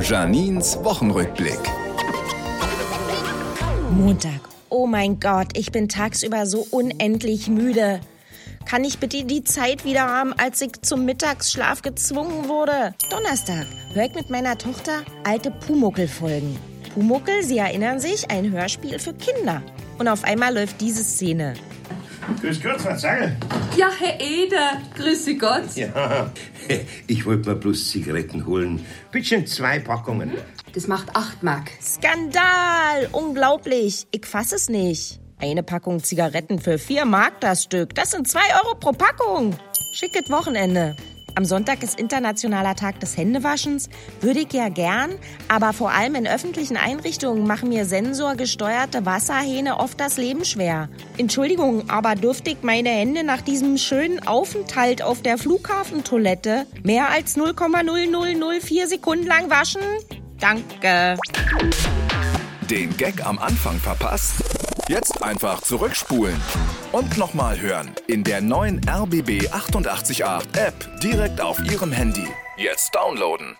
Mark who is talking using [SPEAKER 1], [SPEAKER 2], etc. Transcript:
[SPEAKER 1] Janins Wochenrückblick.
[SPEAKER 2] Montag. Oh mein Gott, ich bin tagsüber so unendlich müde. Kann ich bitte die Zeit wieder haben, als ich zum Mittagsschlaf gezwungen wurde? Donnerstag höre ich mit meiner Tochter alte Pumuckel-Folgen. Pumuckel, Sie erinnern sich, ein Hörspiel für Kinder. Und auf einmal läuft diese Szene.
[SPEAKER 3] Grüß Gott, Frau Zagel.
[SPEAKER 4] Ja, Herr Eder, grüße Gott.
[SPEAKER 3] Ja, ich wollte mir bloß Zigaretten holen. Bitte zwei Packungen.
[SPEAKER 4] Das macht acht Mark.
[SPEAKER 2] Skandal! Unglaublich! Ich fass es nicht. Eine Packung Zigaretten für vier Mark das Stück. Das sind zwei Euro pro Packung. Schicket Wochenende. Am Sonntag ist Internationaler Tag des Händewaschens. Würde ich ja gern, aber vor allem in öffentlichen Einrichtungen machen mir sensorgesteuerte Wasserhähne oft das Leben schwer. Entschuldigung, aber dürfte ich meine Hände nach diesem schönen Aufenthalt auf der Flughafentoilette mehr als 0,0004 Sekunden lang waschen? Danke.
[SPEAKER 1] Den Gag am Anfang verpasst? Jetzt einfach zurückspulen und nochmal hören in der neuen RBB 888 App direkt auf Ihrem Handy. Jetzt downloaden.